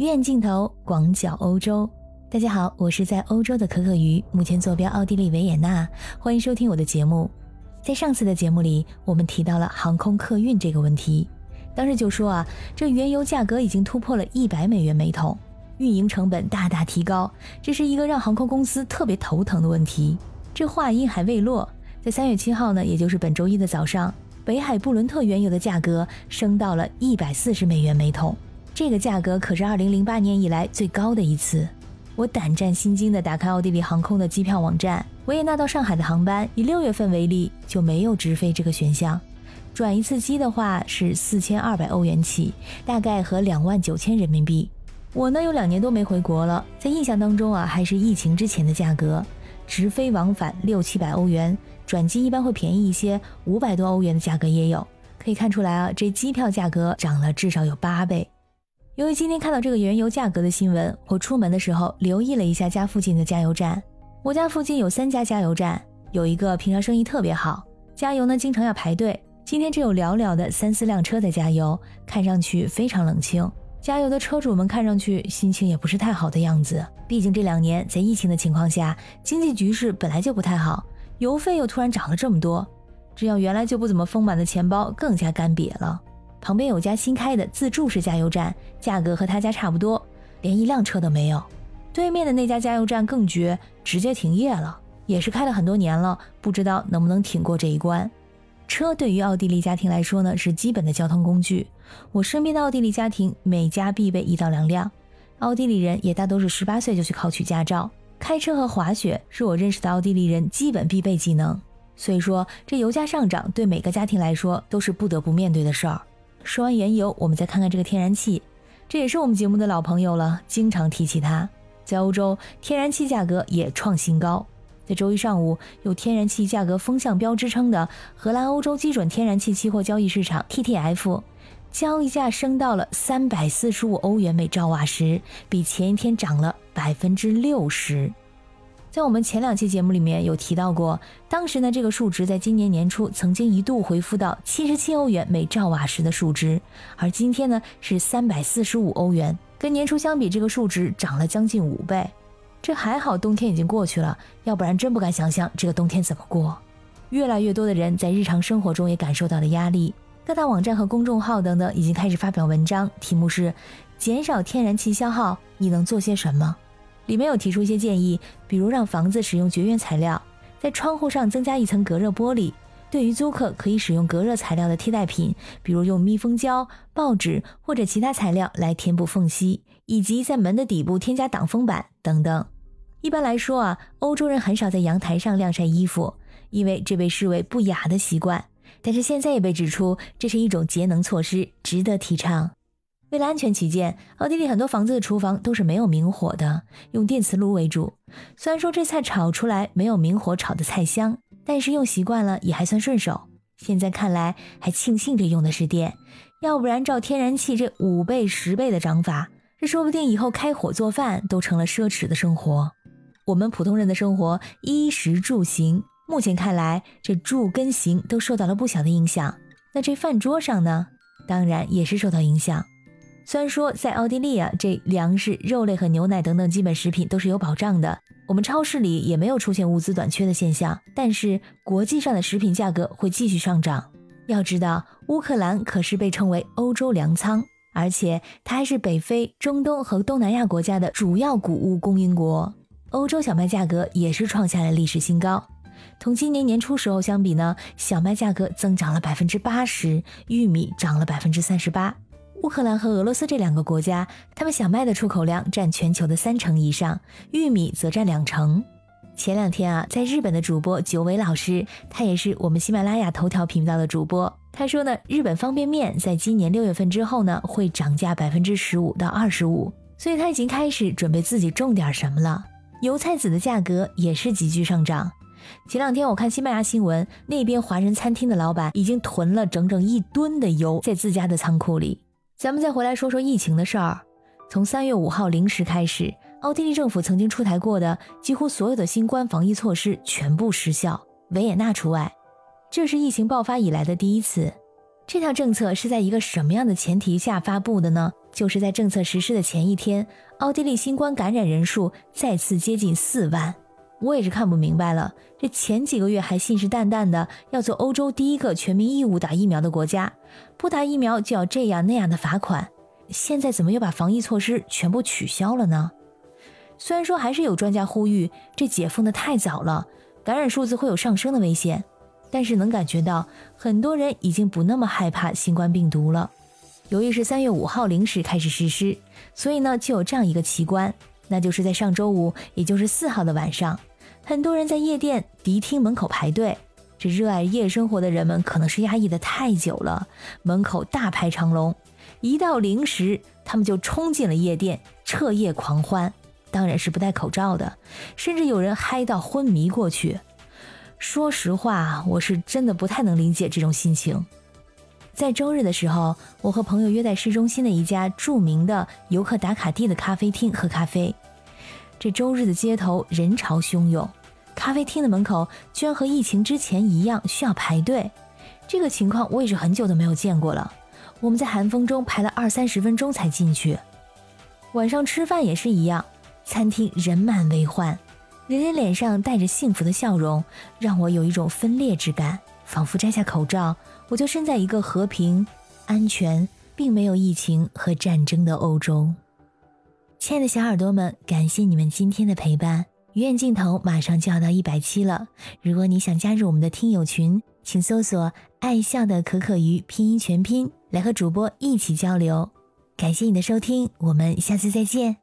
鱼眼镜头，广角欧洲。大家好，我是在欧洲的可可鱼，目前坐标奥地利维也纳。欢迎收听我的节目。在上次的节目里，我们提到了航空客运这个问题。当时就说啊，这原油价格已经突破了一百美元每桶，运营成本大大提高，这是一个让航空公司特别头疼的问题。这话音还未落，在三月七号呢，也就是本周一的早上，北海布伦特原油的价格升到了一百四十美元每桶。这个价格可是二零零八年以来最高的一次。我胆战心惊地打开奥地利航空的机票网站，维也纳到上海的航班以六月份为例就没有直飞这个选项。转一次机的话是四千二百欧元起，大概和两万九千人民币。我呢有两年多没回国了，在印象当中啊还是疫情之前的价格，直飞往返六七百欧元，转机一般会便宜一些，五百多欧元的价格也有。可以看出来啊，这机票价格涨了至少有八倍。由于今天看到这个原油价格的新闻，我出门的时候留意了一下家附近的加油站。我家附近有三家加油站，有一个平常生意特别好，加油呢经常要排队。今天只有寥寥的三四辆车在加油，看上去非常冷清。加油的车主们看上去心情也不是太好的样子，毕竟这两年在疫情的情况下，经济局势本来就不太好，油费又突然涨了这么多，这样原来就不怎么丰满的钱包更加干瘪了。旁边有家新开的自助式加油站，价格和他家差不多，连一辆车都没有。对面的那家加油站更绝，直接停业了，也是开了很多年了，不知道能不能挺过这一关。车对于奥地利家庭来说呢，是基本的交通工具。我身边的奥地利家庭每家必备一到两辆，奥地利人也大都是十八岁就去考取驾照。开车和滑雪是我认识的奥地利人基本必备技能。所以说，这油价上涨对每个家庭来说都是不得不面对的事儿。说完原油，我们再看看这个天然气，这也是我们节目的老朋友了，经常提起它。在欧洲，天然气价格也创新高。在周一上午，有天然气价格风向标之称的荷兰欧洲基准天然气期货交易市场 （TTF） 交易价升到了三百四十五欧元每兆瓦时，比前一天涨了百分之六十。在我们前两期节目里面有提到过，当时呢这个数值在今年年初曾经一度回复到七十七欧元每兆瓦时的数值，而今天呢是三百四十五欧元，跟年初相比，这个数值涨了将近五倍。这还好，冬天已经过去了，要不然真不敢想象这个冬天怎么过。越来越多的人在日常生活中也感受到了压力，各大网站和公众号等等已经开始发表文章，题目是“减少天然气消耗，你能做些什么”。里面有提出一些建议，比如让房子使用绝缘材料，在窗户上增加一层隔热玻璃。对于租客，可以使用隔热材料的替代品，比如用密封胶、报纸或者其他材料来填补缝隙，以及在门的底部添加挡风板等等。一般来说啊，欧洲人很少在阳台上晾晒衣服，因为这被视为不雅的习惯。但是现在也被指出，这是一种节能措施，值得提倡。为了安全起见，奥地利很多房子的厨房都是没有明火的，用电磁炉为主。虽然说这菜炒出来没有明火炒的菜香，但是用习惯了也还算顺手。现在看来还庆幸这用的是电，要不然照天然气这五倍十倍的涨法，这说不定以后开火做饭都成了奢侈的生活。我们普通人的生活，衣食住行，目前看来这住跟行都受到了不小的影响。那这饭桌上呢，当然也是受到影响。虽然说在奥地利啊，这粮食、肉类和牛奶等等基本食品都是有保障的，我们超市里也没有出现物资短缺的现象，但是国际上的食品价格会继续上涨。要知道，乌克兰可是被称为欧洲粮仓，而且它还是北非、中东和东南亚国家的主要谷物供应国。欧洲小麦价格也是创下了历史新高，同今年年初时候相比呢，小麦价格增长了百分之八十，玉米涨了百分之三十八。乌克兰和俄罗斯这两个国家，他们小麦的出口量占全球的三成以上，玉米则占两成。前两天啊，在日本的主播九尾老师，他也是我们喜马拉雅头条频道的主播。他说呢，日本方便面在今年六月份之后呢，会涨价百分之十五到二十五，所以他已经开始准备自己种点什么了。油菜籽的价格也是急剧上涨。前两天我看西班牙新闻，那边华人餐厅的老板已经囤了整整一吨的油在自家的仓库里。咱们再回来说说疫情的事儿。从三月五号零时开始，奥地利政府曾经出台过的几乎所有的新冠防疫措施全部失效，维也纳除外。这是疫情爆发以来的第一次。这条政策是在一个什么样的前提下发布的呢？就是在政策实施的前一天，奥地利新冠感染人数再次接近四万。我也是看不明白了，这前几个月还信誓旦旦的要做欧洲第一个全民义务打疫苗的国家，不打疫苗就要这样那样的罚款，现在怎么又把防疫措施全部取消了呢？虽然说还是有专家呼吁这解封的太早了，感染数字会有上升的危险，但是能感觉到很多人已经不那么害怕新冠病毒了。由于是三月五号零时开始实施，所以呢就有这样一个奇观，那就是在上周五，也就是四号的晚上。很多人在夜店、迪厅门口排队，这热爱夜生活的人们可能是压抑的太久了，门口大排长龙。一到零时，他们就冲进了夜店，彻夜狂欢，当然是不戴口罩的，甚至有人嗨到昏迷过去。说实话，我是真的不太能理解这种心情。在周日的时候，我和朋友约在市中心的一家著名的游客打卡地的咖啡厅喝咖啡。这周日的街头人潮汹涌，咖啡厅的门口居然和疫情之前一样需要排队。这个情况我也是很久都没有见过了。我们在寒风中排了二三十分钟才进去。晚上吃饭也是一样，餐厅人满为患，人人脸上带着幸福的笑容，让我有一种分裂之感，仿佛摘下口罩，我就身在一个和平、安全，并没有疫情和战争的欧洲。亲爱的小耳朵们，感谢你们今天的陪伴。鱼眼镜头马上就要到一百期了，如果你想加入我们的听友群，请搜索“爱笑的可可鱼”拼音全拼，来和主播一起交流。感谢你的收听，我们下次再见。